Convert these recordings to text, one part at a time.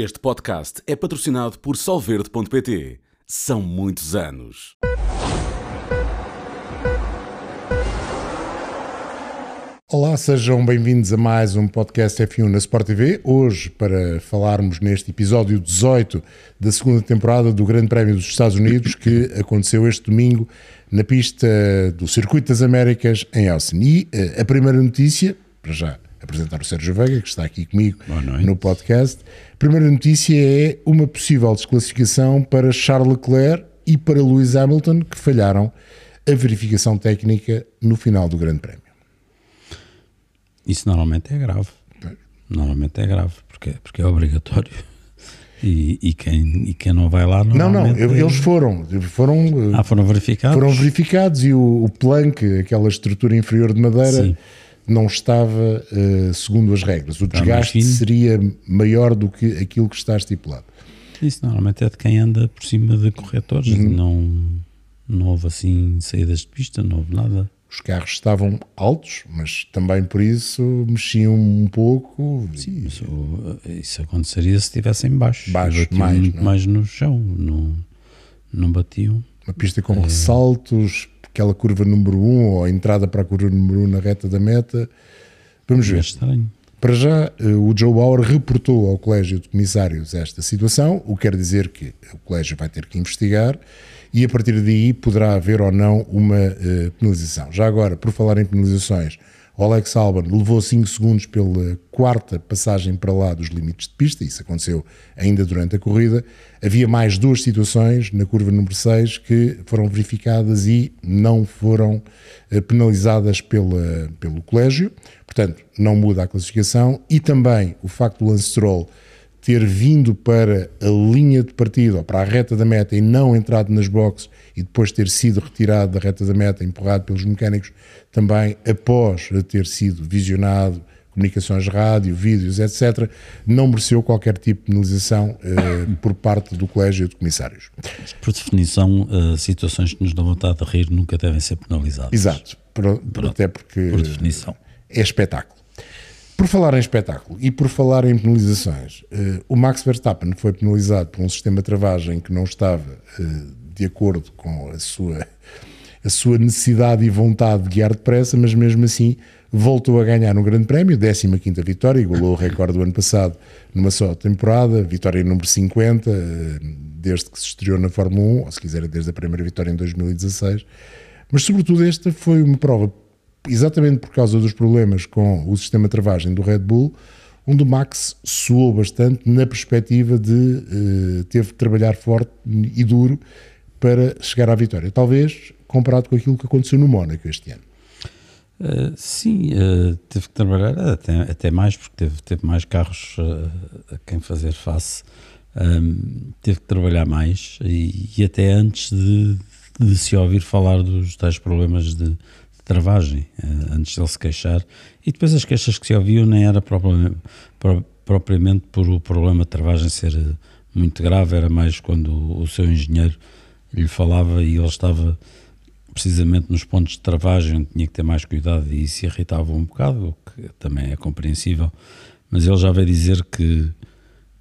Este podcast é patrocinado por Solverde.pt. São muitos anos. Olá, sejam bem-vindos a mais um podcast F1 na Sport TV. Hoje, para falarmos neste episódio 18 da segunda temporada do Grande Prémio dos Estados Unidos, que aconteceu este domingo na pista do Circuito das Américas em Austin. E eh, a primeira notícia, para já apresentar o Sérgio Veiga, que está aqui comigo no podcast. Primeira notícia é uma possível desclassificação para Charles Leclerc e para Lewis Hamilton, que falharam a verificação técnica no final do Grande Prémio. Isso normalmente é grave. Normalmente é grave, porque, porque é obrigatório. E, e, quem, e quem não vai lá Não, não, é- eles foram. foram ah, foram verificados? Foram verificados e o, o plank, aquela estrutura inferior de madeira, Sim. Não estava uh, segundo as regras. O desgaste seria maior do que aquilo que está estipulado. Isso normalmente é de quem anda por cima de corretores. Uhum. Não, não houve assim saídas de pista, não houve nada os carros estavam altos, mas também por isso mexiam um pouco. Sim, isso, isso aconteceria se estivessem baixo. Baixo, mais, muito mais no chão, não, não batiam. Uma pista com é... ressaltos, aquela curva número 1 um, ou a entrada para a curva número 1 um na reta da meta. Vamos é ver. estranho. Para já, eh, o Joe Bauer reportou ao Colégio de Comissários esta situação, o que quer dizer que o Colégio vai ter que investigar e a partir daí poderá haver ou não uma uh, penalização. Já agora, por falar em penalizações, o Alex Albon levou 5 segundos pela quarta passagem para lá dos limites de pista, isso aconteceu ainda durante a corrida. Havia mais duas situações na curva número 6 que foram verificadas e não foram uh, penalizadas pela, pelo colégio, portanto, não muda a classificação. E também o facto do Lance Stroll ter vindo para a linha de partida ou para a reta da meta e não entrado nas boxes e depois ter sido retirado da reta da meta, empurrado pelos mecânicos, também após ter sido visionado, comunicações rádio, vídeos, etc., não mereceu qualquer tipo de penalização eh, por parte do Colégio de Comissários. Por definição, uh, situações que nos dão vontade de rir nunca devem ser penalizadas. Exato, por, por, até porque por definição. é espetáculo. Por falar em espetáculo e por falar em penalizações, uh, o Max Verstappen foi penalizado por um sistema de travagem que não estava uh, de acordo com a sua, a sua necessidade e vontade de guiar depressa, mas mesmo assim voltou a ganhar no Grande Prémio, 15 vitória, igualou o recorde do ano passado numa só temporada, vitória número 50, uh, eh, desde que se estreou na Fórmula 1, ou se quiser desde a primeira vitória em 2016. Mas sobretudo esta foi uma prova exatamente por causa dos problemas com o sistema de travagem do Red Bull, onde o Max suou bastante na perspectiva de uh, teve de trabalhar forte e duro para chegar à vitória. Talvez comparado com aquilo que aconteceu no Mónaco este ano. Uh, sim, uh, teve que trabalhar até, até mais, porque teve, teve mais carros uh, a quem fazer face. Um, teve que trabalhar mais e, e até antes de, de, se ouvir falar dos tais problemas de, travagem, eh, antes de ele se queixar. E depois as queixas que se ouviam nem era propriamente, por o problema de travagem ser muito grave, era mais quando o seu engenheiro lhe falava e ele estava precisamente nos pontos de travagem tinha que ter mais cuidado e se irritava um bocado, o que também é compreensível, mas ele já veio dizer que,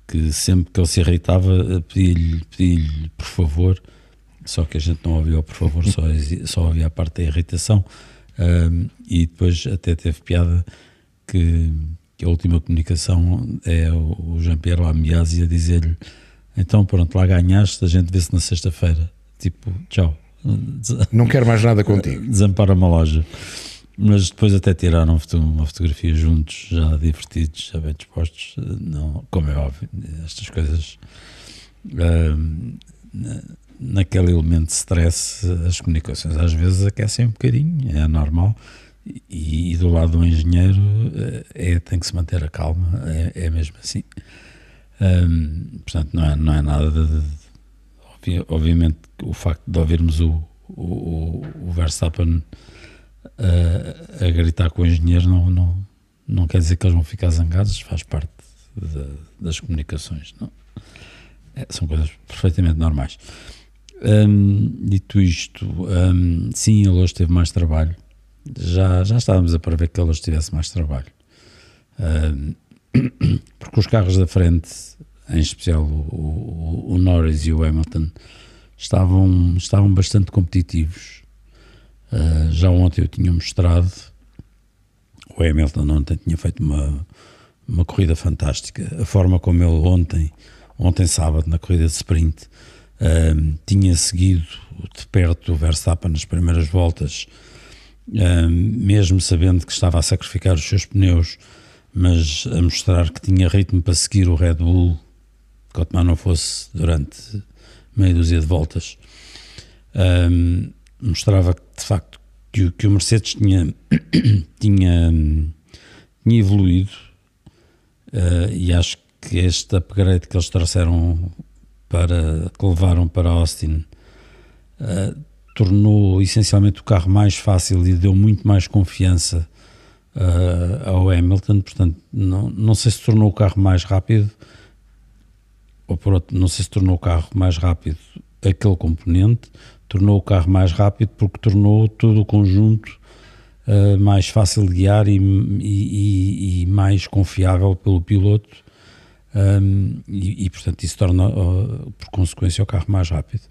que sempre que ele se irritava eh, pedia-lhe pedia por favor, só que a gente não ouvia o por favor, só, só ouvia a parte da irritação, um, e depois até teve piada que, que a última comunicação é o, Jean-Pierre Lamiasi a dizer-lhe então pronto, lá ganhaste, a gente vê-se na sexta-feira. Tipo, tchau. Não quero mais nada contigo. Desampara uma loja. Mas depois até tiraram uma fotografia juntos, já divertidos, já bem dispostos. Não, como é óbvio, estas coisas naquele elemento de stress, as comunicações às vezes aquecem um bocadinho, é normal. E, e do lado do engenheiro é, é, tem que se manter a calma, é, é mesmo assim. Um, portanto, não é, não é nada de, de, Obviamente, o facto de ouvirmos o, o, o Verstappen a, a, gritar com o engenheiro não, não, não quer dizer que eles vão ficar zangados, faz parte de, das comunicações. Não? É, são coisas perfeitamente normais. Dito isto, sim, ele hoje teve mais trabalho. Já, já estávamos a prever que ele hoje tivesse mais trabalho. Porque os carros da frente em especial o, o, o Norris e o Hamilton, estavam, estavam bastante competitivos. Uh, já ontem eu tinha mostrado, o Hamilton ontem tinha feito uma, uma corrida fantástica. A forma como ele ontem, ontem sábado, na corrida de sprint, uh, tinha seguido de perto o Verstappen nas primeiras voltas, uh, mesmo sabendo que estava a sacrificar os seus pneus, mas a mostrar que tinha ritmo para seguir o Red Bull, mais não fosse durante meia dúzia de voltas. Um, mostrava de facto que, que o Mercedes tinha, tinha, tinha evoluído uh, e acho que este upgrade que eles trouxeram para que levaram para Austin uh, tornou essencialmente o carro mais fácil e deu muito mais confiança uh, ao Hamilton, portanto não, não sei se tornou o carro mais rápido ou por outro, não sei se tornou o carro mais rápido aquele componente, tornou o carro mais rápido porque tornou todo o conjunto uh, mais fácil de guiar e, e, e mais confiável pelo piloto um, e, e, portanto isso torna uh, por consequência o carro mais rápido.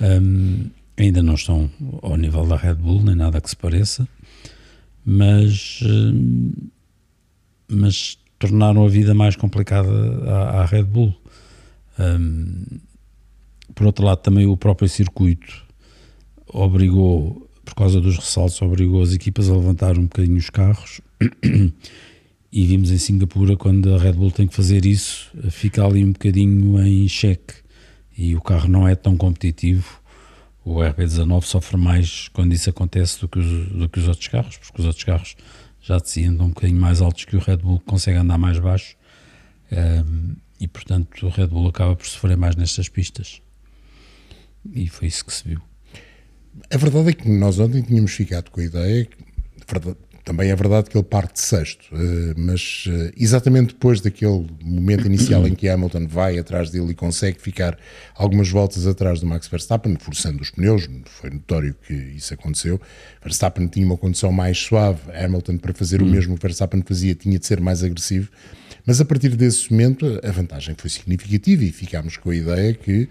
Um, ainda não estão ao nível da Red Bull, nem nada que se pareça, mas, mas tornaram a vida mais complicada à, à Red Bull. Um, por outro lado, também o próprio circuito obrigou, por causa dos ressaltos, obrigou as equipas a levantar um bocadinho os carros. e vimos em Singapura, quando a Red Bull tem que fazer isso, fica ali um bocadinho em xeque e o carro não é tão competitivo. O RB19 sofre mais quando isso acontece do que, os, do que os outros carros, porque os outros carros já se andam um bocadinho mais altos que o Red Bull, consegue andar mais baixo. Um, e portanto o Red Bull acaba por sofrer mais nestas pistas. E foi isso que se viu. A verdade é que nós ontem tínhamos ficado com a ideia, também é verdade que ele parte de sexto, eh, mas eh, exatamente depois daquele momento inicial em que Hamilton vai atrás dele e consegue ficar algumas voltas atrás do Max Verstappen, forçando os pneus, foi notório que isso aconteceu. Verstappen tinha uma condição mais suave, Hamilton, para fazer o hum. mesmo que Verstappen fazia, tinha de ser mais agressivo. Mas a partir desse momento a vantagem foi significativa e ficámos com a ideia que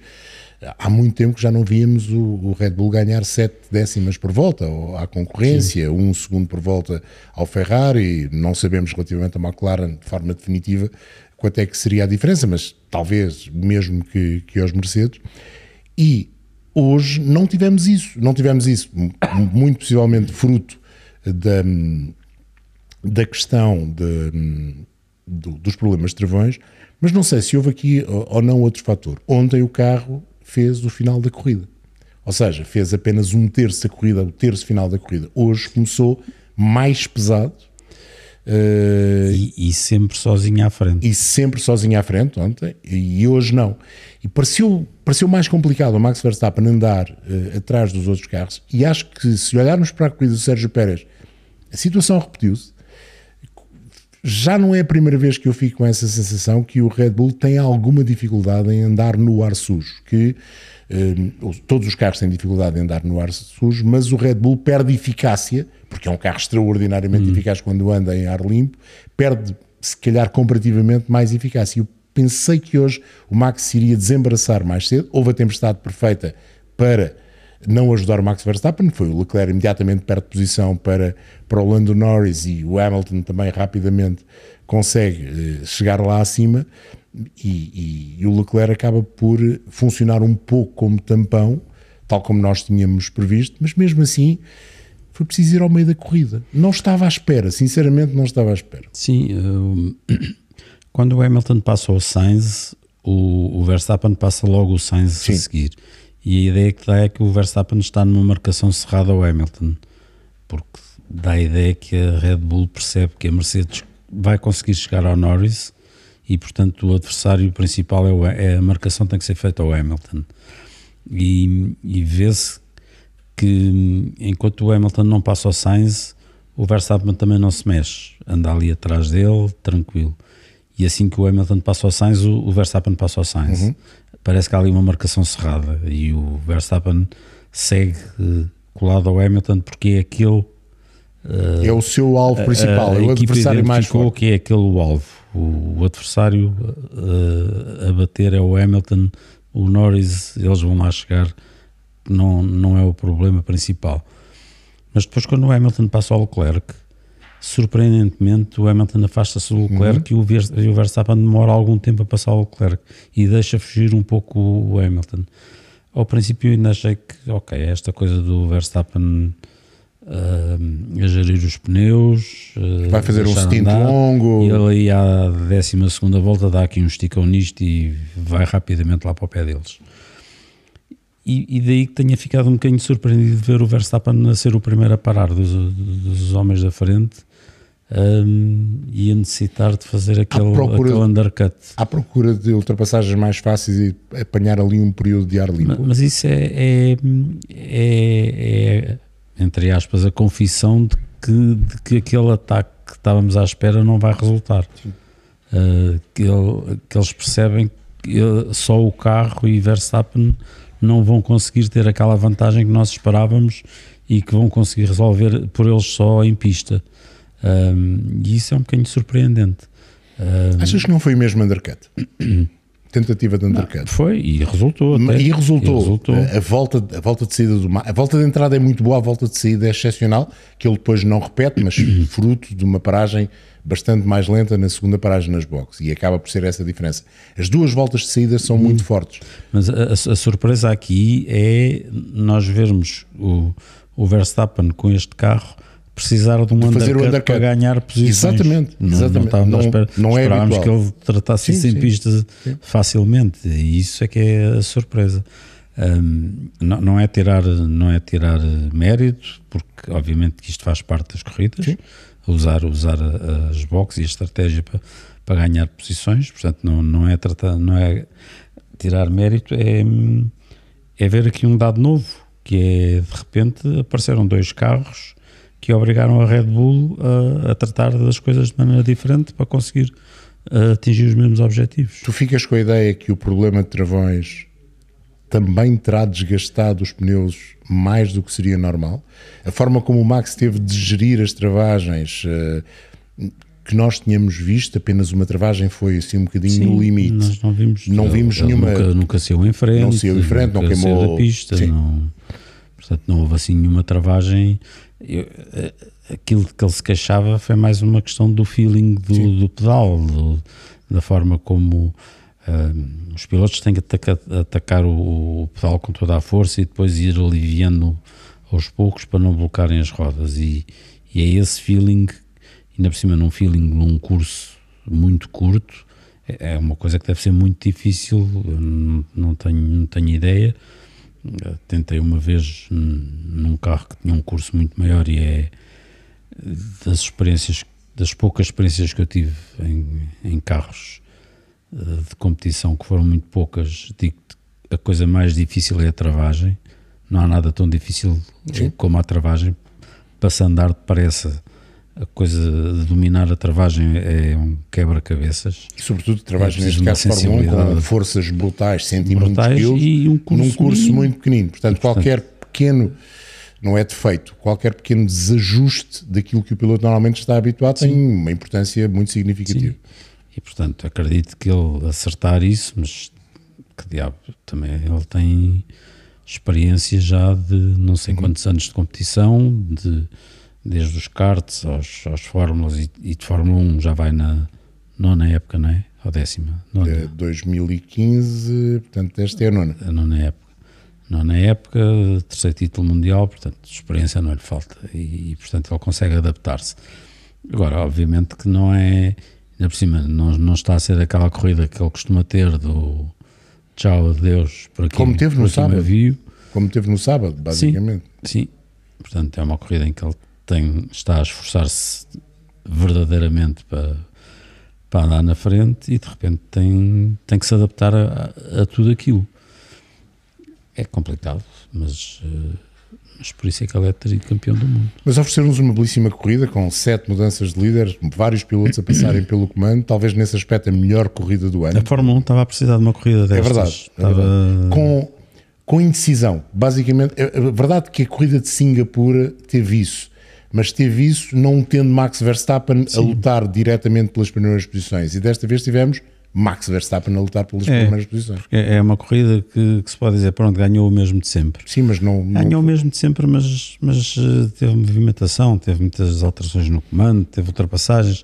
há muito tempo que já não víamos o, o Red Bull ganhar sete décimas por volta à concorrência, Sim. um segundo por volta ao Ferrari, não sabemos relativamente à McLaren de forma definitiva quanto é que seria a diferença, mas talvez mesmo que, que aos Mercedes. E hoje não tivemos isso, não tivemos isso, muito possivelmente fruto da, da questão de do, dos problemas de travões, mas não sei se houve aqui ou não outro fator. Ontem o carro fez o final da corrida. Ou seja, fez apenas um terço da corrida, o terço final da corrida. Hoje começou mais pesado. Uh, e, e, sempre sozinho à frente. E sempre sozinho à frente ontem, e hoje não. E pareceu, pareceu mais complicado o Max Verstappen andar uh, atrás dos outros carros. E acho que se olharmos para a corrida do Sérgio Pérez, a situação repetiu-se já não é a primeira vez que eu fico com essa sensação que o Red Bull tem alguma dificuldade em andar no ar sujo, que eh, todos os carros têm dificuldade em andar no ar sujo, mas o Red Bull perde eficácia, porque é um carro extraordinariamente hum. eficaz quando anda em ar limpo, perde se calhar comparativamente mais eficácia. Eu pensei que hoje o Max iria desembaraçar mais cedo, houve a tempestade perfeita para não ajudar o Max Verstappen, foi o Leclerc imediatamente perto de posição para, para o Lando Norris e o Hamilton também rapidamente consegue eh, chegar lá acima e, e, e, o Leclerc acaba por funcionar um pouco como tampão, tal como nós tínhamos previsto, mas mesmo assim foi preciso ir ao meio da corrida. Não estava à espera, sinceramente não estava à espera. Sim, quando o Hamilton passa ao Sainz, o, o Verstappen passa logo o Sainz Sim. a seguir. E a ideia que dá é que o Verstappen está numa marcação cerrada ao Hamilton, porque dá a ideia que a Red Bull percebe que a Mercedes vai conseguir chegar ao Norris e, portanto, o adversário principal é, o, é a marcação tem que ser feita ao Hamilton. E, e vê-se que enquanto o Hamilton não passa ao Sainz, o Verstappen também não se mexe, anda ali atrás dele, tranquilo. E assim que o Hamilton passa ao Sainz, o, o Verstappen passa ao Sainz. Uhum parece que há ali uma marcação cerrada e o Verstappen segue uh, colado ao Hamilton porque é aquele. Uh, é o seu alvo principal, a, a é o adversário mais forte. que é aquele o alvo. O, o adversário uh, a bater é o Hamilton, o Norris, eles vão lá chegar, não, não é o problema principal. Mas depois, quando o Hamilton passa ao Leclerc, surpreendentemente, o Hamilton afasta-se do Leclerc uhum. e, o Verstappen demora algum tempo a passar ao Leclerc e deixa fugir um pouco o Hamilton. Ao princípio, ainda achei que, ok, esta coisa do Verstappen uh, a gerir os pneus, uh, vai fazer um stint longo e ele aí à 12 volta dá aqui um esticão nisto e vai rapidamente lá para o pé deles. E, e, daí que tenha ficado um bocadinho surpreendido de ver o Verstappen a ser o primeiro a parar dos, dos homens da frente um, e a necessitar de fazer aquele, procura, aquele undercut. À procura de ultrapassagens mais fáceis e apanhar ali um período de ar limpo. Mas, mas isso é, é, é, é, entre aspas, a confissão de que, de que aquele ataque que estávamos à espera não vai resultar. Uh, que, ele, que eles percebem que só o carro e Verstappen não vão conseguir ter aquela vantagem que nós esperávamos e que vão conseguir resolver por eles só em pista. Um, e isso é um bocadinho surpreendente. Um, Achas que não foi mesmo undercut? Tentativa de undercut. Não, foi e resultou. Até. E resultou. E resultou. A, volta, a volta de saída do A volta de entrada é muito boa, a volta de saída é excepcional, que ele depois não repete, mas fruto de uma paragem bastante mais lenta na segunda paragem nas boxes e acaba por ser essa a diferença. As duas voltas de saída são muito hum. fortes. Mas a, a, surpresa aqui é nós vermos o, o Verstappen com este carro precisar de um de undercut, undercut, para ganhar posições. Exatamente. Não, exatamente. não, não, espera, não é esperámos que ele tratasse sim, isso em pista facilmente e isso é que é a surpresa. Um, não, não, é tirar, não é tirar mérito, porque obviamente que isto faz parte das corridas, sim usar, usar as boxes e a estratégia para, para ganhar posições, portanto não, não é tratar, não é tirar mérito, é, é ver aqui um dado novo, que é de repente apareceram dois carros que obrigaram a Red Bull a, a tratar das coisas de maneira diferente para conseguir atingir os mesmos objetivos. Tu ficas com a ideia que o problema de travões também terá desgastado os pneus mais do que seria normal. A forma como o Max teve de gerir as travagens uh, que nós tínhamos visto, apenas uma travagem foi assim um bocadinho Sim, no limite. Nós não vimos, não vimos ele, nenhuma. Nunca, nunca saiu em frente. Não saiu em frente, não queimou. da pista. Não, portanto, não houve assim nenhuma travagem. Eu, eh, aquilo que ele se queixava foi mais uma questão do feeling do, do pedal, do, da forma como Uh, os pilotos têm que atacar, atacar o, o, pedal com toda a força e depois ir aliviando aos poucos para não blocarem as rodas. E, e é esse feeling, ainda por cima, num feeling num curso muito curto, é, é uma coisa que deve ser muito difícil. Não, não, tenho, não tenho ideia. Tentei uma vez num carro que tinha um curso muito maior e é das experiências, das poucas experiências que eu tive em, em carros de competição, que foram muito poucas, digo a coisa mais difícil é a travagem. Não há nada tão difícil Sim. como a travagem. Para se andar depressa, a coisa de dominar a travagem é um quebra-cabeças. E sobretudo travagem é neste caso Fórmula 1 com forças brutais, centímetros e um curso num curso muito pequenino. Portanto, portanto, qualquer pequeno, não é defeito, qualquer pequeno desajuste daquilo que o piloto normalmente está habituado sim. tem uma importância muito significativa. Sim. E portanto acredito que ele acertar isso, mas que diabo, também ele tem experiência já de não sei uhum. quantos anos de competição, de, desde os karts aos, aos fórmulas e, e, de Fórmula 1 já vai na nona época, não é? Ou décima? Nona. De 2015, portanto, esta é a nona. A nona época. Nona época, terceiro título mundial, portanto, experiência não lhe falta e, e portanto, ele consegue adaptar-se. Agora, obviamente que não é Ainda por cima, não, não está a ser aquela corrida que ele costuma ter do tchau, adeus, por aqui, Como teve no sábado. Viu. Como teve no sábado, basicamente. Sim, sim, portanto é uma corrida em que ele tem, está a esforçar-se verdadeiramente para, para andar na frente e de repente tem, tem que se adaptar a, a, tudo aquilo. É complicado, mas uh, mas por isso é que ele é campeão do mundo. Mas ofereceram-nos uma belíssima corrida com sete mudanças de líder, vários pilotos a passarem pelo comando, talvez nesse aspecto a melhor corrida do ano. A Fórmula 1 estava a precisar de uma corrida destas. É verdade. É estava... verdade. Com, com indecisão, basicamente. É, é verdade que a corrida de Singapura teve isso, mas teve isso não tendo Max Verstappen Sim. a lutar diretamente pelas primeiras posições. E desta vez tivemos Max Verstappen a lutar pelas é, primeiras posições. É uma corrida que, que, se pode dizer, pronto, ganhou o mesmo de sempre. Sim, mas não. Ganhou não... o mesmo de sempre, mas, mas eh, teve movimentação, teve muitas alterações no comando, teve ultrapassagens.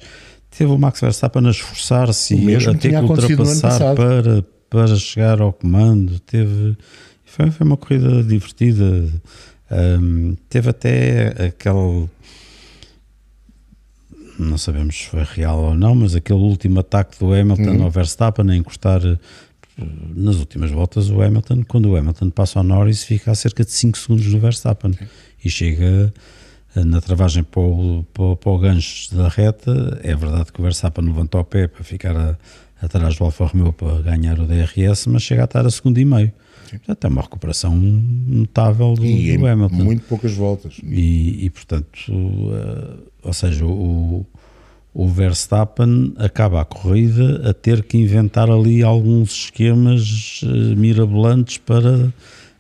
Teve o Max Verstappen a esforçar-se e a ter que ultrapassar para, para chegar ao comando. Teve, foi, foi uma corrida divertida. Um, teve até aquele não sabemos se foi real ou não, mas aquele último ataque do Hamilton uhum. ao Verstappen a encostar eh, nas últimas voltas o Hamilton, quando o Hamilton passa ao Norris fica a cerca de 5 segundos do Verstappen Sim. e chega eh, na travagem para o, para, para o gancho da reta, é verdade que o Verstappen levantou o pé para ficar a, atrás do Alfa Romeo para ganhar o DRS, mas chega a estar a segundo e meio. Portanto, é uma recuperação notável do, e do Hamilton. muito poucas voltas. E, e portanto, uh, ou seja, o, o Verstappen acaba a corrida a ter que inventar ali alguns esquemas uh, mirabolantes para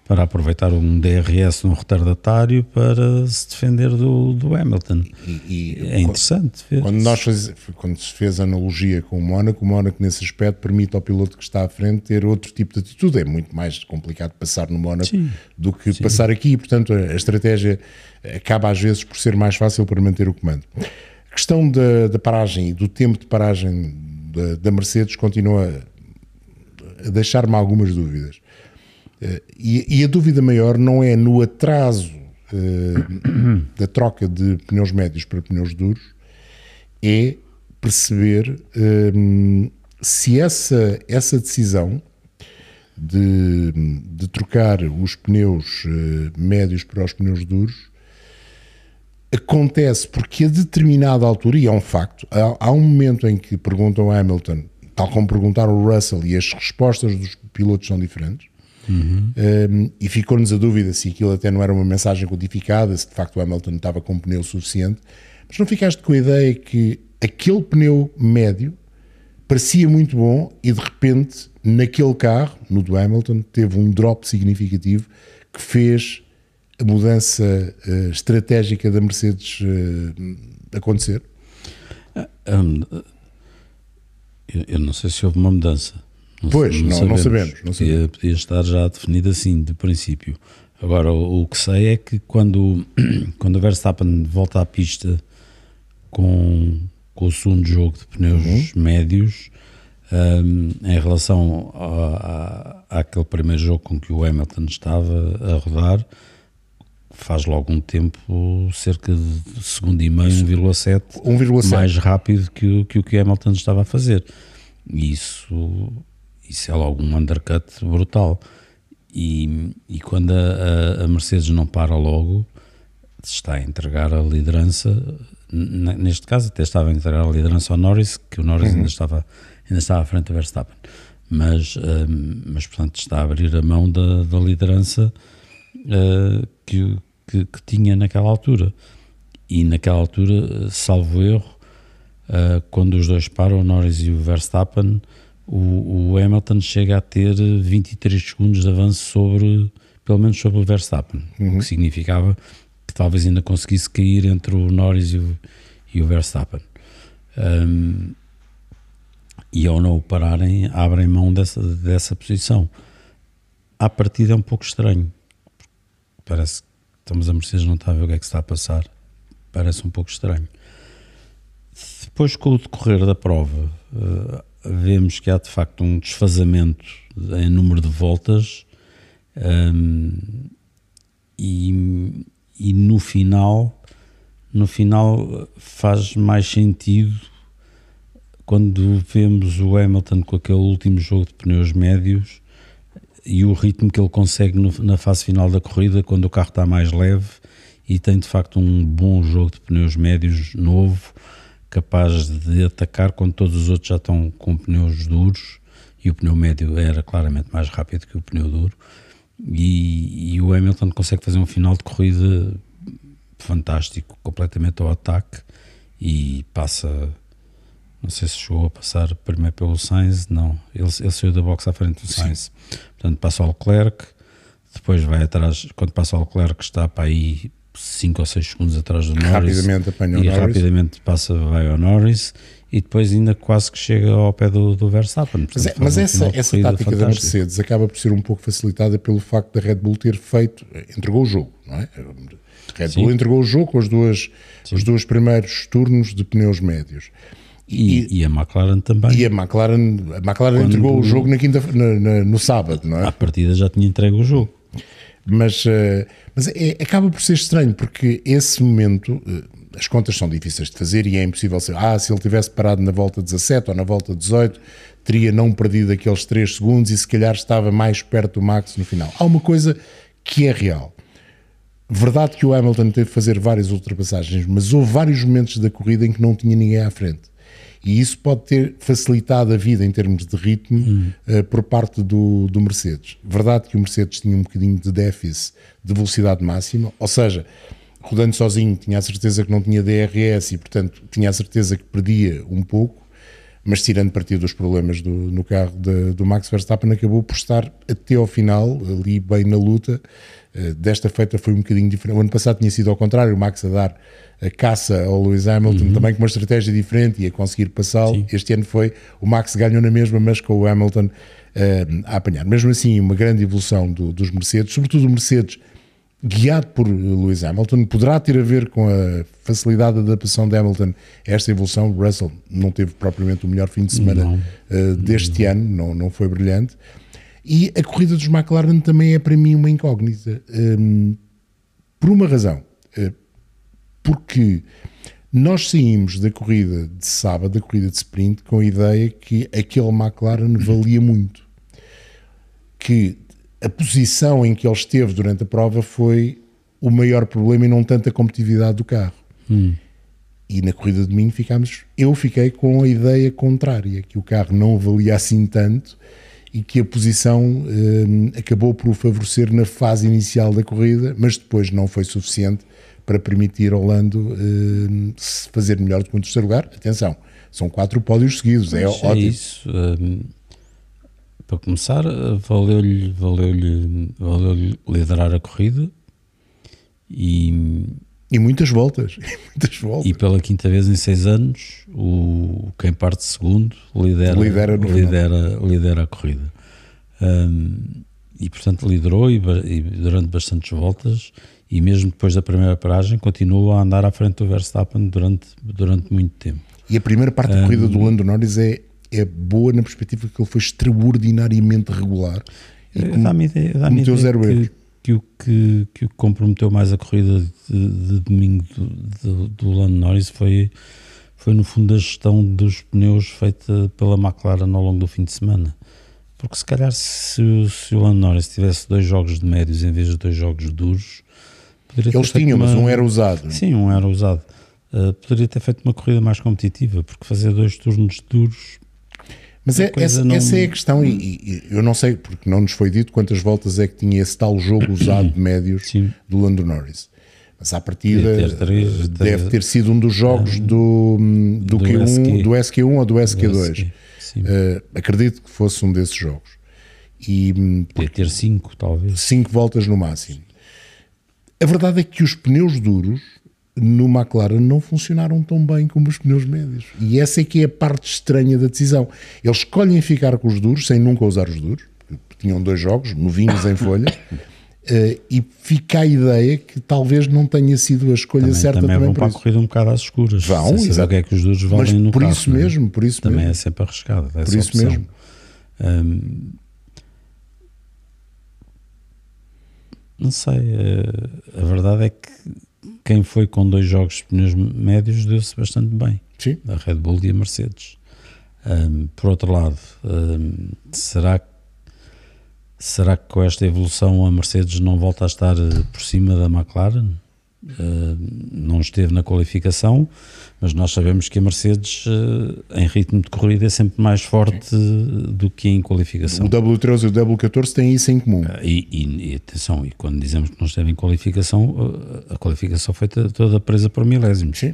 para aproveitar um DRS num retardatário para se defender do, do Hamilton. E, e é interessante. Quando, quando, nós faz, quando se fez analogia com o Mónaco, o Mónaco nesse aspecto permite ao piloto que está à frente ter outro tipo de atitude. É muito mais complicado passar no Mónaco sim, do que sim. passar aqui. Portanto, a, estratégia acaba às vezes por ser mais fácil para manter o comando. A questão da, da paragem e do tempo de paragem da, da Mercedes continua a deixar-me algumas dúvidas. Eh, e, e, a dúvida maior não é no atraso uh, da troca de pneus médios para pneus duros, é perceber uh, se essa, essa decisão de, de trocar os pneus uh, médios para os pneus duros acontece porque a determinada altura, e é um facto, há, há um momento em que perguntam a Hamilton, tal como perguntaram o Russell, e as respostas dos pilotos são diferentes, Uhum. Um, e ficou-nos a dúvida se aquilo até não era uma mensagem codificada, se de facto o Hamilton estava com um pneu suficiente. Mas não ficaste com a ideia que aquele pneu médio parecia muito bom e de repente, naquele carro, no do Hamilton, teve um drop significativo que fez a mudança uh, estratégica da Mercedes uh, acontecer? Um, eu não sei se houve uma mudança não, pois, não, não, sabemos. Não sabemos, não sabemos. Podia, podia, estar já definido assim, de princípio. Agora, o, o, que sei é que quando, quando o Verstappen volta à pista com, com o segundo jogo de pneus uhum. médios, um, em relação a, a, àquele primeiro jogo com que o Hamilton estava a rodar, faz logo um tempo cerca de segundo e meio, 1,7 mais rápido que o, que o que Hamilton estava a fazer. E isso isso é logo um undercut brutal. E, e quando a, a, Mercedes não para logo, está a entregar a liderança. Neste caso, até estava a entregar a liderança ao Norris, que o Norris uhum. ainda, estava, ainda estava à frente do Verstappen. Mas, um, mas portanto, está a abrir a mão da, da liderança uh, que, que, que, tinha naquela altura. E naquela altura, salvo erro, uh, quando os dois param, o Norris e o Verstappen o, o, Hamilton chega a ter 23 segundos de avanço sobre, pelo menos sobre o Verstappen, uhum. o que significava que talvez ainda conseguisse cair entre o Norris e o, e o Verstappen. Um, e ao não o pararem, abrem mão dessa, dessa posição. À partida é um pouco estranho. Parece que estamos a Mercedes não está a ver o que é que está a passar. Parece um pouco estranho. Depois, com o decorrer da prova, uh, vemos que há de facto um desfazamento em número de voltas um, e, e no final no final faz mais sentido quando vemos o Hamilton com aquele último jogo de pneus médios e o ritmo que ele consegue no, na fase final da corrida quando o carro está mais leve e tem de facto um bom jogo de pneus médios novo capaz de atacar quando todos os outros já estão com pneus duros e o pneu médio era claramente mais rápido que o pneu duro e, e o Hamilton consegue fazer um final de corrida fantástico, completamente ao ataque e passa não sei se chegou a passar primeiro pelo Sainz, não, ele, ele saiu da box à frente do Sainz, Sim. portanto passa ao Leclerc, depois vai atrás, quando passa ao Leclerc está para aí 5 ou 6 segundos atrás do Norris. Rapidamente apanha o e Norris. rapidamente passa, vai ao Norris e depois ainda quase que chega ao pé do, do Verstappen. Mas, é- Portanto, mas faz um essa, essa tática da fantástico. Mercedes acaba por ser um pouco facilitada pelo facto da Red Bull ter feito, entregou o jogo, não é? A Red Sim. Bull entregou o jogo com as duas, os dois primeiros turnos de pneus médios. E, e a McLaren também. E a McLaren, a McLaren entregou o jogo na quinta, na- na- no sábado, não é? À partida já tinha entregue o jogo. Mas, eh, mas é- acaba por ser estranho, porque esse momento, eh, as contas são difíceis de fazer e é impossível ser. Ah, se ele tivesse parado na volta 17 ou na volta 18, teria não perdido aqueles 3 segundos e se calhar estava mais perto do Max no final. Há uma coisa que é real. Verdade que o Hamilton teve de fazer várias ultrapassagens, mas houve vários momentos da corrida em que não tinha ninguém à frente. E isso pode ter facilitado a vida em termos de ritmo eh, por parte do, do Mercedes. Verdade que o Mercedes tinha um bocadinho de déficit de velocidade máxima, ou seja, rodando sozinho tinha a certeza que não tinha DRS e, portanto, tinha a certeza que perdia um pouco, mas tirando partido dos problemas do, no carro de- do Max Verstappen, acabou por estar até ao final, ali bem na luta. Eh, Desta feita foi um bocadinho diferente. O ano passado tinha sido ao contrário, o Max a dar a caça ao Lewis Hamilton, também com uma estratégia diferente e a conseguir passá-lo. Este ano foi, o Max ganhou na mesma, mas com o Hamilton eh, a apanhar. Mesmo assim, uma grande evolução do- dos Mercedes, sobretudo o Mercedes guiado por Lewis Hamilton, poderá ter a ver com a facilidade de adaptação de Hamilton a esta evolução. Russell não teve propriamente o melhor fim de semana Não. eh, deste ano, não, não foi brilhante. E a corrida dos McLaren também é para mim uma incógnita. Hum, por uma razão. Eh, porque nós saímos da corrida de sábado, da corrida de sprint, com a ideia que aquele McLaren valia muito. Que a posição em que ele esteve durante a prova foi o maior problema e não tanto a competitividade do carro. E na corrida de domingo ficámos, eu fiquei com a ideia contrária, que o carro não valia assim tanto e que a posição hum, acabou por o favorecer na fase inicial da corrida, mas depois não foi suficiente para permitir ao Lando se fazer melhor do que o terceiro lugar. Atenção, são quatro pódios seguidos, é Mas ótimo. isso. hum, para começar, valeu-lhe valeu valeu liderar a corrida e, E muitas voltas, e muitas voltas. e pela quinta vez em seis anos, o, quem parte segundo lidera, Lidera lidera, lidera a corrida. Hum, e portanto liderou e, e durante bastantes voltas e mesmo depois da primeira paragem continua a andar à frente do Verstappen durante, durante muito tempo. E a primeira parte da corrida do Lando Norris é, é boa na perspectiva que ele foi extraordinariamente regular. E Eh, Dá-me ideia, dá cometeu zero ideia erros. Que, o que, que o comprometeu mais a corrida de, de domingo do, do, do Lando Norris foi, foi no fundo a gestão dos pneus feita pela McLaren ao longo do fim de semana. Porque se calhar se, o- se o Lando Norris tivesse dois jogos de médios em vez de dois jogos duros, poderia Eles tinham, mas uma- um era usado. Sim, um era usado. Uh, poderia ter feito uma corrida mais competitiva, porque fazer dois turnos duros Mas é, essa, não- essa é a questão, e, e- eu não sei, porque não nos foi dito quantas voltas é que tinha esse tal jogo usado de médios Sim. do Lando Norris. Mas à partida Devia ter três, deve ter sido um dos jogos do, do, do Q1, SQ. do SQ1 ou do SQ2. Sim. Eh, acredito que fosse um desses jogos. E hum, ter cinco, talvez. 5 voltas no máximo. A verdade é que os pneus duros no McLaren não funcionaram tão bem como os pneus médios. E essa é que é a parte estranha da decisão. Eles escolhem ficar com os duros sem nunca usar os duros. Tinham dois jogos, novinhos em folha. eh, e fica a ideia que talvez não tenha sido a escolha Também, certa também também, vão para a corrida um bocado às escuras. Vão, o que é que os duros Mas valem no por carro. isso é? mesmo, por isso Também mesmo. é sempre arriscado. Por isso opção. mesmo. Hum, não sei. eh, a verdade é que quem foi com dois jogos de pneus médios deu-se bastante bem. Sim. a Red Bull e a Mercedes. Hum, por outro lado, hum, será, que- será que com esta evolução a Mercedes não volta a estar eh, por cima da McLaren? Hum, não esteve na qualificação, mas nós sabemos que a Mercedes eh, em ritmo de corrida é sempre mais forte do que em qualificação. O W13 e o W14 têm isso em comum. E, e- e atenção, e quando dizemos que não esteve em qualificação, eh, a qualificação foi toda- presa por milésimos. Sim.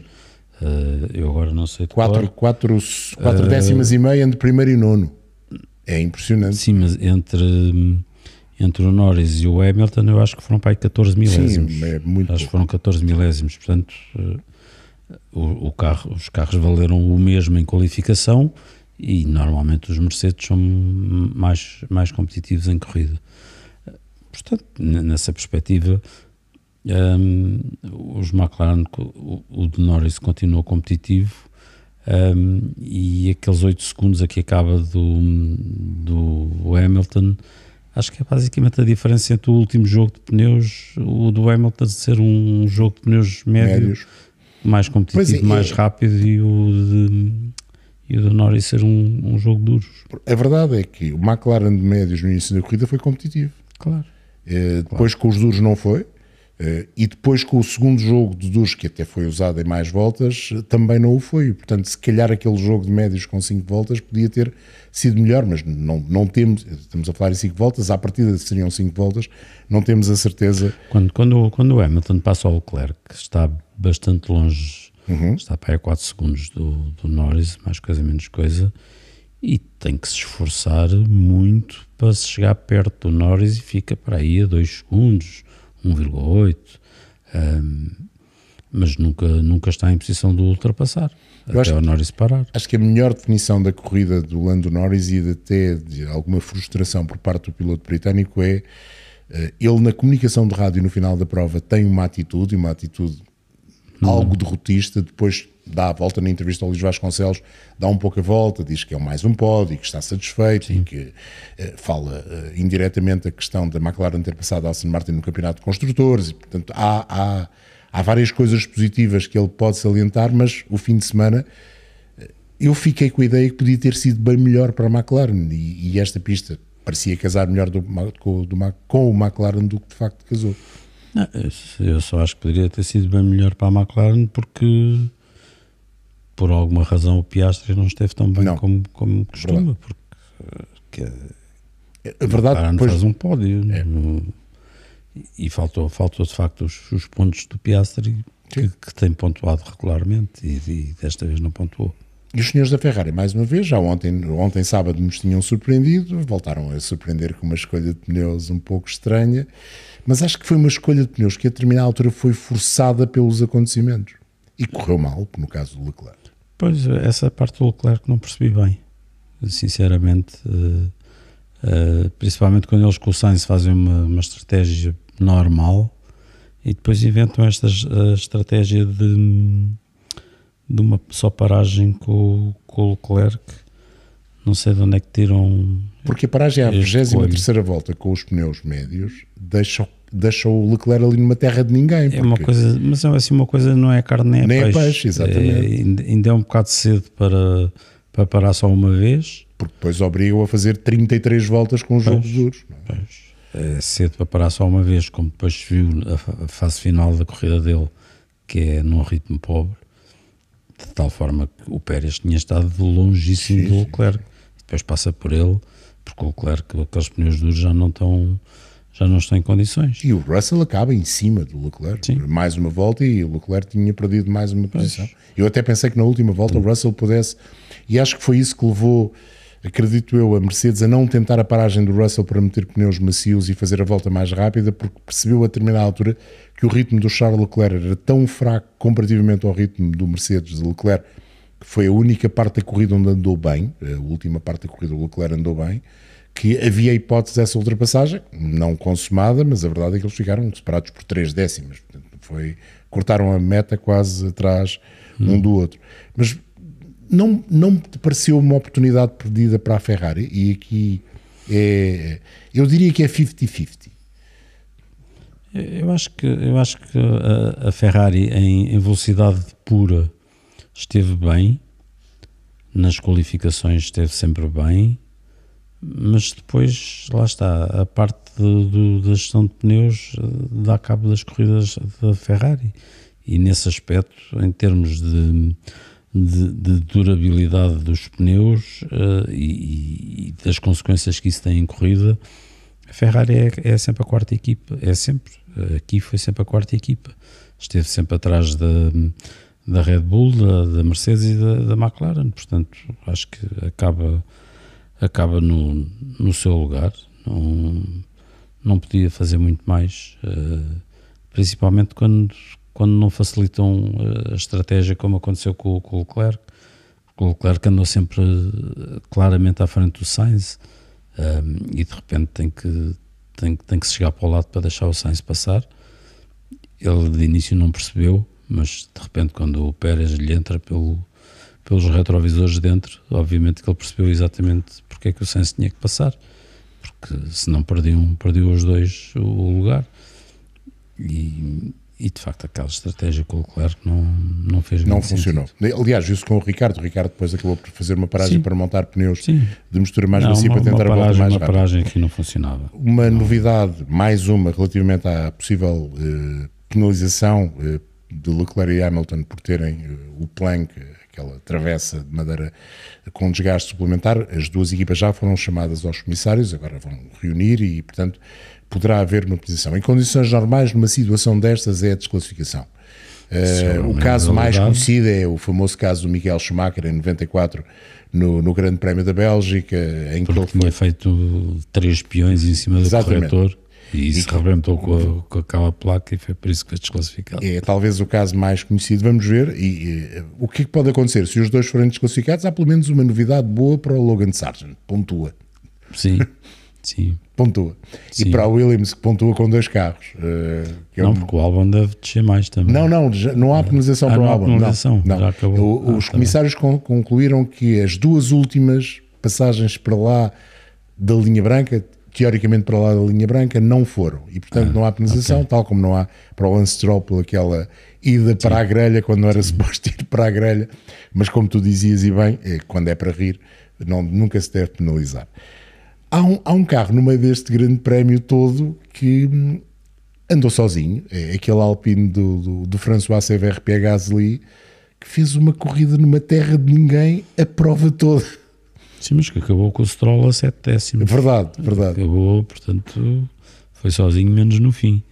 Eh, eu agora não sei de Quatro, quatro, quatro décimas e meia entre primeiro e nono. É impressionante. Sim, mas entre, entre o Norris e o Hamilton, eu acho que foram para aí 14 milésimos. Sim, é muito acho que foram 14 milésimos. Portanto, uh, o, o carro, os carros valeram o mesmo em qualificação e normalmente os Mercedes são mais, mais competitivos em corrida. Portanto, nessa perspectiva, um, os McLaren, o, o de Norris continuou competitivo um, e aqueles 8 segundos aqui acaba do, do Hamilton, acho que é basicamente a diferença entre o último jogo de pneus, o do Hamilton ser um jogo de pneus médio, Médios. mais competitivo, é, mais é. rápido e o de, e o do Norris ser um, um jogo duro. A verdade é que o McLaren de médios no início da corrida foi competitivo. Claro. É, depois claro. com os duros não foi. Uh, e depois com o segundo jogo de duros, que até foi usado em mais voltas, também não o foi. Portanto, se calhar aquele jogo de médios com 5 voltas podia ter sido melhor, mas não, não temos, estamos a falar em 5 voltas, à partida seriam 5 voltas, não temos a certeza. Quando, quando, quando o Hamilton passa ao Leclerc, que está bastante longe, uhum. está para aí a 4 segundos do, do Norris, mais coisa menos coisa, e tem que se esforçar muito para se chegar perto do Norris e fica para aí a 2 segundos 1,8, um, mas nunca, nunca está em posição de ultrapassar. Eu até o Norris parar. Acho que a melhor definição da corrida do Lando Norris e de até de alguma frustração por parte do piloto britânico é uh, ele na comunicação de rádio no final da prova tem uma atitude, uma atitude algo derrotista, depois dá a volta na entrevista ao Luís Vasconcelos, dá um pouco a volta, diz que é mais um pódio e que está satisfeito Sim. e que uh, fala uh, indiretamente a questão da McLaren ter passado a Aston Martin no campeonato de construtores e, portanto, há, há, há várias coisas positivas que ele pode salientar, mas o fim de semana uh, eu fiquei com a ideia que podia ter sido bem melhor para a McLaren e, e esta pista parecia casar melhor do, com, do, com o McLaren do que de facto casou. Não, eu só acho que poderia ter sido bem melhor para a McLaren porque por alguma razão o Piastri não esteve tão bem não. como, como costuma, porque que, é, a verdade depois faz um pódio é. no, e faltou, faltou de facto os, os pontos do Piastri que, que, tem pontuado regularmente e, e, desta vez não pontuou. E os senhores da Ferrari, mais uma vez, já ontem, ontem sábado nos tinham surpreendido, voltaram a surpreender com uma escolha de pneus um pouco estranha, mas acho que foi uma escolha de pneus que a determinada altura foi forçada pelos acontecimentos. E correu mal, no caso do Leclerc. Pois, essa parte do Leclerc não percebi bem, sinceramente. Uh, uh, principalmente quando eles com o Sainz fazem uma, uma estratégia normal e depois inventam esta estratégia de, de uma só paragem com, com o Leclerc. Não sei de onde é que tiram. Porque a paragem é a 23 volta com os pneus médios deixa deixa o Leclerc ali numa terra de ninguém. É uma coisa, mas é assim, uma coisa não é carne nem é nem peixe. É peixe exatamente. É, ainda é um bocado cedo para, para parar só uma vez. Porque depois obrigam a fazer 33 voltas com os jogos duros. É? é cedo para parar só uma vez, como depois se viu a fase final da corrida dele, que é num ritmo pobre, de tal forma que o Pérez tinha estado longíssimo sim, do Leclerc. Sim. Depois passa por ele, porque o Leclerc, aqueles pneus duros já não estão já não está em condições. E o Russell acaba em cima do Leclerc, Sim. mais uma volta e o Leclerc tinha perdido mais uma posição. Pois. Eu até pensei que na última volta Sim. o Russell pudesse, e acho que foi isso que levou, acredito eu, a Mercedes a não tentar a paragem do Russell para meter pneus macios e fazer a volta mais rápida, porque percebeu a determinada altura que o ritmo do Charles Leclerc era tão fraco comparativamente ao ritmo do Mercedes de Leclerc, que foi a única parte da corrida onde andou bem, a última parte da corrida o Leclerc andou bem, que havia hipótese dessa ultrapassagem, não consumada, mas a verdade é que eles ficaram separados por três décimas. Portanto, foi, cortaram a meta quase atrás hum. um do outro. Mas não, não te pareceu uma oportunidade perdida para a Ferrari? E aqui é, eu diria que é 50-50. Eu acho que, eu acho que a, a Ferrari em, em velocidade pura esteve bem, nas qualificações esteve sempre bem, mas depois, lá está, a parte do, da gestão de pneus eh, dá cabo das corridas da Ferrari. E nesse aspecto, em termos de, de, de durabilidade dos pneus uh, e, e, das consequências que isso tem em corrida, a Ferrari é, é, sempre a quarta equipa. É sempre. Aqui foi sempre a quarta equipa. Esteve sempre atrás da, da Red Bull, da, da Mercedes e da, da McLaren. Portanto, acho que acaba acaba no, no seu lugar. Não, não podia fazer muito mais, uh, principalmente quando, quando não facilitam uh, a estratégia, como aconteceu com, com o Leclerc. O Leclerc andou sempre claramente à frente do Sainz um, e de repente tem que, tem, tem que se chegar para o lado para deixar o Sainz passar. Ele de início não percebeu, mas de repente, quando o Pérez lhe entra pelo, pelos retrovisores dentro, obviamente que ele percebeu exatamente porque é que o Sainz tinha que passar, porque senão perdiam, perdiam os dois o lugar. E, e de facto aquela estratégia com o Leclerc não, não fez Não funcionou. Sentido. Aliás, isso com o Ricardo. O Ricardo depois acabou por fazer uma paragem Sim. para montar pneus Sim. de mistura mais Não, macia para tentar uma paragem, mais uma rápida. paragem que não funcionava. Uma novidade, mais uma, relativamente à possível eh, penalização eh, de Leclerc e Hamilton por terem eh, o plank, aquela travessa de madeira com desgaste suplementar. As duas equipas já foram chamadas aos comissários, agora vão reunir e, portanto, poderá haver uma penalização. Em condições normais, numa situação destas, é a desclassificação. Eh, o caso mais conhecido é o famoso caso do Michael Schumacher em 94 no, no Grande Prémio da Bélgica, em que ele Porque foi tinha feito três peões em cima do Exatamente. corretor e isso rebentou com, a, com aquela placa e foi por isso que foi desclassificado. É talvez o caso mais conhecido. Vamos ver. E, eh, o que é que pode acontecer? Se os dois forem desclassificados, há pelo menos uma novidade boa para o Logan Sargent. Pontua. Sim, sim. Pontua. E Sim. para a Williams, que pontua com dois carros. eh, que é Não, um- porque o Albon deve descer mais também. Não, não, já- não há penalização Ah, para o não álbum. penalização, Não, não. já acabou. O- Ah, os tá comissários con- concluíram que as duas últimas passagens para lá da linha branca, teoricamente para lá da linha branca, não foram. E portanto não há penalização, tal como não há para o Lance Stroll por aquela ida para a grelha quando não era suposto ir para a grelha. Mas como tu dizias e bem, é, quando é para rir, não, nunca se deve penalizar. Há um, há um carro no meio deste grande prémio todo que hum, andou sozinho, é aquele Alpine do, do, do François CVRP Gasly, que fez uma corrida numa terra de ninguém a prova toda. Sim, mas que acabou com o Stroll a 7 décimos. Verdade, verdade. Acabou, portanto, foi sozinho, menos no fim.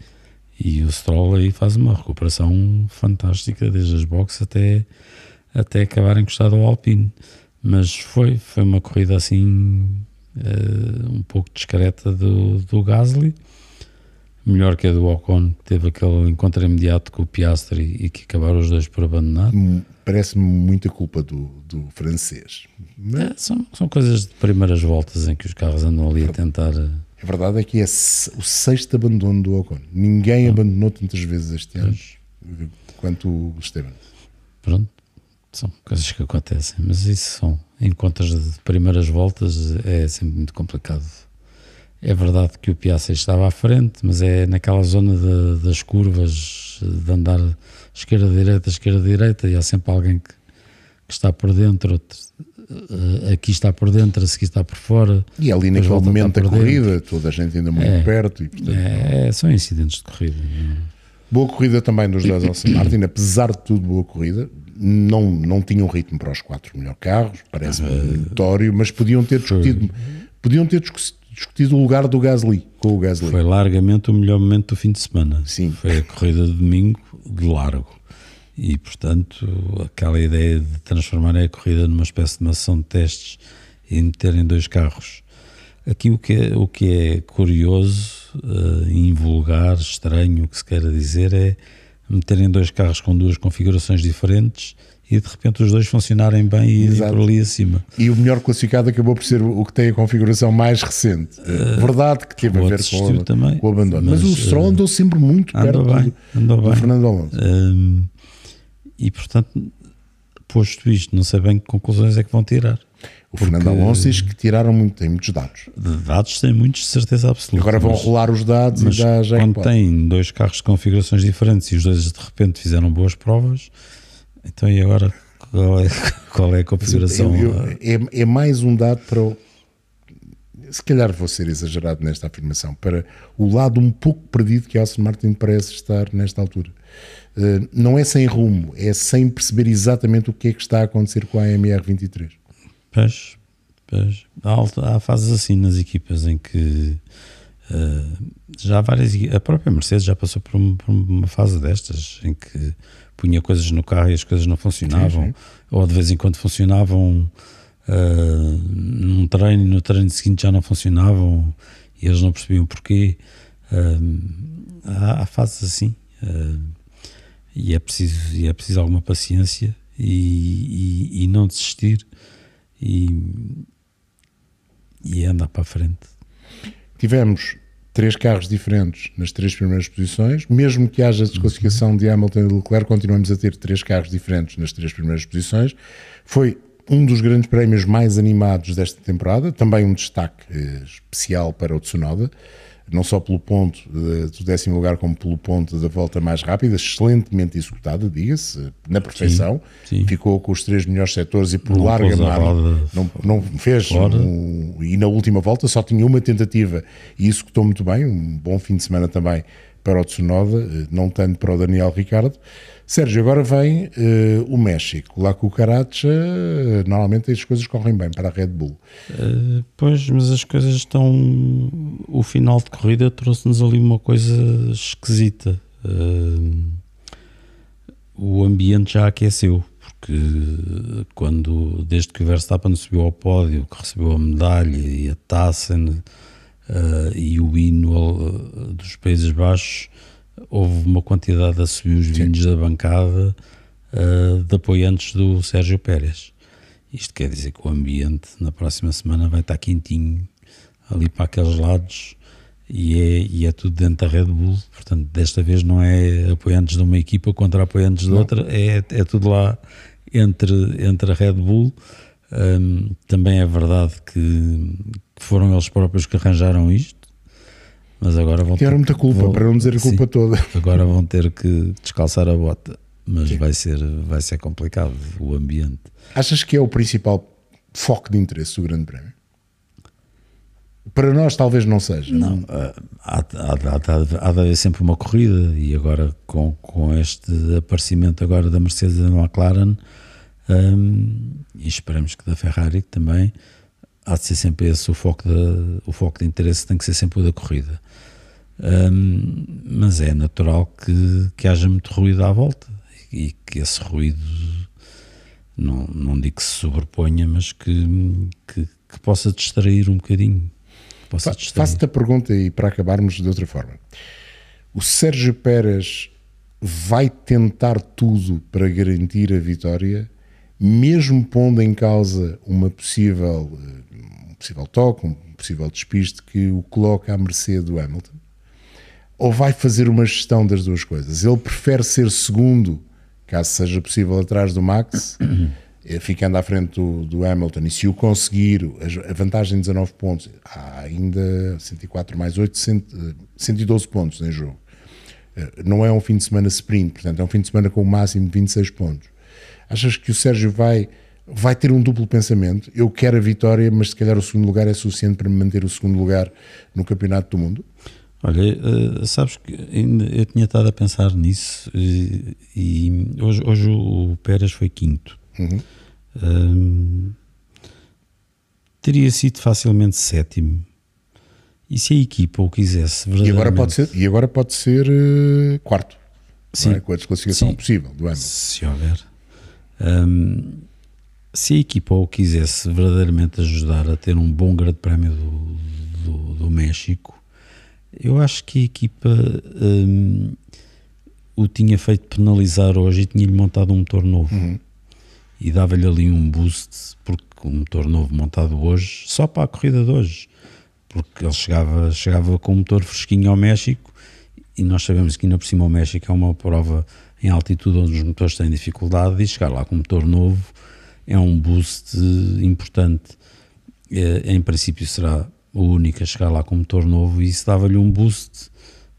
E o Stroll aí faz uma recuperação fantástica, desde as boxes até, até acabar encostado ao Alpine. Mas foi, foi uma corrida assim, eh, um pouco discreta do, do Gasly. Melhor que a do Ocon, que teve aquele encontro imediato com o Piastri e que acabaram os dois por abandonar. Hum, Parece-me muita culpa do, do francês. Mas É, são, são coisas de primeiras voltas em que os carros andam ali a tentar. eh, a verdade é que é o sexto abandono do Ocon. Ninguém abandonou tantas vezes este ano quanto o Esteban. Pronto, são coisas que acontecem, mas isso são encontros de primeiras voltas, é sempre muito complicado. É verdade que o Piastri estava à frente, mas é naquela zona de- das curvas de andar esquerda-direita, esquerda-direita, e há sempre alguém que, que está por dentro, outro, eh, aqui está por dentro, a seguir está por fora. E ali naquele a momento da dentro. corrida, toda a gente ainda muito É. perto. E, portanto, É, são incidentes de corrida. Boa corrida também dos dois Aston Martin, apesar de tudo, boa corrida. Não, não tinham ritmo para os quatro melhores carros, parece-me notório, mas podiam ter discutido, podiam ter discutido o lugar do Gasly com o Gasly. Foi largamente o melhor momento do fim de semana. Sim. Foi a corrida de domingo de largo. E, portanto, aquela ideia de transformar a corrida numa espécie de uma sessão de testes e meterem dois carros. Aqui o que é, o que é curioso, uh, invulgar, estranho, o que se queira dizer é meterem dois carros com duas configurações diferentes e de repente os dois funcionarem bem e Exato. por ali acima. E o melhor classificado acabou por ser o que tem a configuração mais recente. Verdade que teve a ver com, o- também, com o abandono. Mas, mas, o Stroll eh, andou sempre muito perto bem, do, andou do bem. Fernando Alonso. Hum, e portanto, posto isto, não sei bem que conclusões é que vão tirar. O Fernando Alonso diz que tiraram muito, tem muitos dados. Dados têm muitos, de certeza absoluta. Agora vão mas, rolar os dados mas e dá já quando tem dois carros de configurações diferentes e os dois de repente fizeram boas provas, então e agora qual é, qual é a configuração? Eu- eu- é, é mais um dado para o. Se calhar vou ser exagerado nesta afirmação, para o lado um pouco perdido que a Aston Martin parece estar nesta altura. Eh, não é sem rumo, é sem perceber exatamente o que é que está a acontecer com a AMR 23. Pois, pois. Há, há fases assim nas equipas em que eh, já há várias a própria Mercedes já passou por, um- por uma fase destas em que punha coisas no carro e as coisas não funcionavam Sim, sim. ou de vez em quando funcionavam eh, num treino e no treino seguinte já não funcionavam e eles não percebiam porquê. há, há, fases assim e, é preciso, e é preciso alguma paciência e, e, e não desistir e, e andar para a frente. Tivemos três carros diferentes nas três primeiras posições, mesmo que haja desclassificação de Hamilton e Leclerc, continuamos a ter três carros diferentes nas três primeiras posições. Foi um dos grandes prémios mais animados desta temporada, também um destaque eh, especial para o Tsunoda não só pelo ponto do décimo lugar, como pelo ponto da volta mais rápida, excelentemente executada, diga-se, na perfeição. Sim, sim. Ficou com os três melhores setores e por não larga margem não, não fez. Um, e na última volta só tinha uma tentativa e executou muito bem. Um bom fim de semana também para o Tsunoda, eh, não tanto para o Daniel Ricardo. Sérgio, agora vem uh, o México. Lá com o Caracha, uh, normalmente as coisas correm bem para a Red Bull. Uh, pois, mas as coisas estão. O final de corrida trouxe-nos ali uma coisa esquisita. o ambiente já aqueceu, porque quando, desde que o Verstappen subiu ao pódio, que recebeu a medalha e a taça e o hino dos Países Baixos houve uma quantidade de assobios vindos da bancada uh, de apoiantes do Sérgio Pérez. Isto quer dizer que o ambiente na próxima semana vai estar quentinho ali para aqueles lados e é, e é tudo dentro da Red Bull. Portanto, desta vez não é apoiantes de uma equipa contra apoiantes de outra, é, é tudo lá entre, entre a Red Bull. Um, também é verdade que foram eles próprios que arranjaram isto mas agora vão Tiveram muita culpa, vou, para não dizer a culpa sim, toda. Agora vão ter que descalçar a bota, mas vai ser, vai ser complicado o ambiente. Achas que é o principal foco de interesse do Grande Prémio? Para nós talvez não seja. Não, não? Eh, há, há, há, há, de haver sempre uma corrida e agora com, com este aparecimento agora da Mercedes e da McLaren um, e esperamos que da Ferrari também há de ser sempre esse o foco, de, o foco de interesse tem que ser sempre o da corrida um, mas é natural que, que haja muito ruído à volta e que esse ruído não, não digo que se sobreponha, mas que, que, que possa distrair um bocadinho. Faço-te a pergunta e para acabarmos de outra forma. O Sérgio Pérez vai tentar tudo para garantir a vitória, mesmo pondo em causa uma possível, um possível toque, um possível despiste que o coloca à mercê do Hamilton? ou vai fazer uma gestão das duas coisas? Ele prefere ser segundo, caso seja possível, atrás do Max, eh, ficando à frente do, do, Hamilton, e se o conseguir, a vantagem de 19 pontos, há ainda 104 mais 8, 112 pontos em jogo. Eh, não é um fim de semana sprint, portanto, é um fim de semana com o máximo de 26 pontos. Achas que o Sérgio vai, vai ter um duplo pensamento? Eu quero a vitória, mas se calhar o segundo lugar é suficiente para me manter o segundo lugar no Campeonato do Mundo? Olha, uh, sabes que eu tinha estado a pensar nisso e, e hoje, hoje o Pérez foi quinto. Uhum. Um, teria sido facilmente sétimo. E se a equipa o quisesse verdadeiramente... E agora pode ser, e agora pode ser uh, quarto. Sim. É? Com a desclassificação Sim. possível do ano. Se houver. Um, se a equipa o quisesse verdadeiramente ajudar a ter um bom grande prémio do, do, do México, eu acho que a equipa um, o tinha feito penalizar hoje e tinha-lhe montado um motor novo. Uhum. E dava-lhe ali um boost, porque o motor novo montado hoje, só para a corrida de hoje, porque ele chegava, chegava com um motor fresquinho ao México e nós sabemos que ainda por cima o México é uma prova em altitude onde os motores têm dificuldade e chegar lá com um motor novo é um boost importante. É, em princípio será o único a chegar lá com motor novo e isso dava-lhe um boost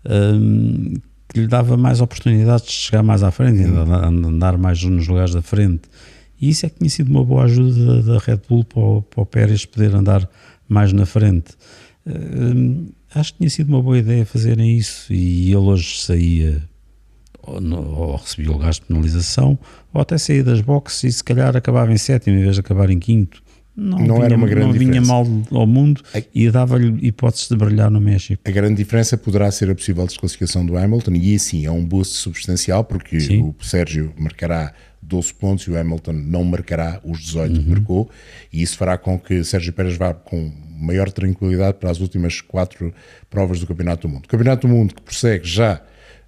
um, que lhe dava mais oportunidades de chegar mais à frente, andar mais nos lugares da frente. E isso é que tinha sido uma boa ajuda da, Red Bull para o, para o Pérez poder andar mais na frente. Um, acho que tinha sido uma boa ideia fazerem isso e ele hoje saía ou, ou recebia o gasto de penalização ou até saía das boxes e se calhar acabava em sétimo em vez de acabar em quinto não, não vinha, era uma grande não vinha mal ao mundo a, e dava-lhe hipóteses de brilhar no México. A grande diferença poderá ser a possível desclassificação do Hamilton e sim é um boost substancial porque sim. o Sérgio marcará 12 pontos e o Hamilton não marcará os 18 que marcou, e isso fará com que Sérgio Pérez vá com maior tranquilidade para as últimas quatro provas do Campeonato do Mundo. O Campeonato do Mundo que prossegue já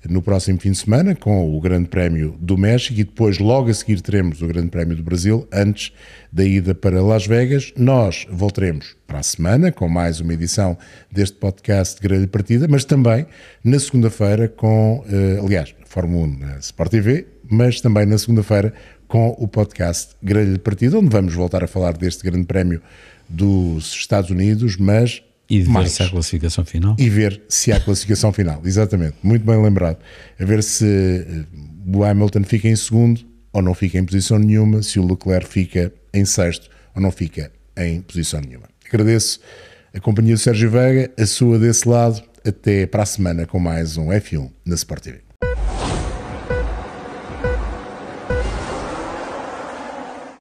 no próximo fim de semana com o Grande Prémio do México e depois logo a seguir teremos o Grande Prémio do Brasil antes da ida para Las Vegas. Nós voltaremos para a semana com mais uma edição deste podcast de Grande Partida, mas também na segunda-feira com, eh, aliás, Fórmula 1 na Sport TV, mas também na segunda-feira com o podcast Grande Partida, onde vamos voltar a falar deste Grande Prémio dos Estados Unidos, mas E ver mais se há classificação final. e ver se há classificação final. Exatamente, muito bem lembrado. A ver se eh, o Hamilton fica em segundo ou não fica em posição nenhuma, se o Leclerc fica em sexto ou não fica em posição nenhuma. Agradeço a companhia do Sérgio Veiga, a sua desse lado. Até para a semana com mais um F1 na Sport TV.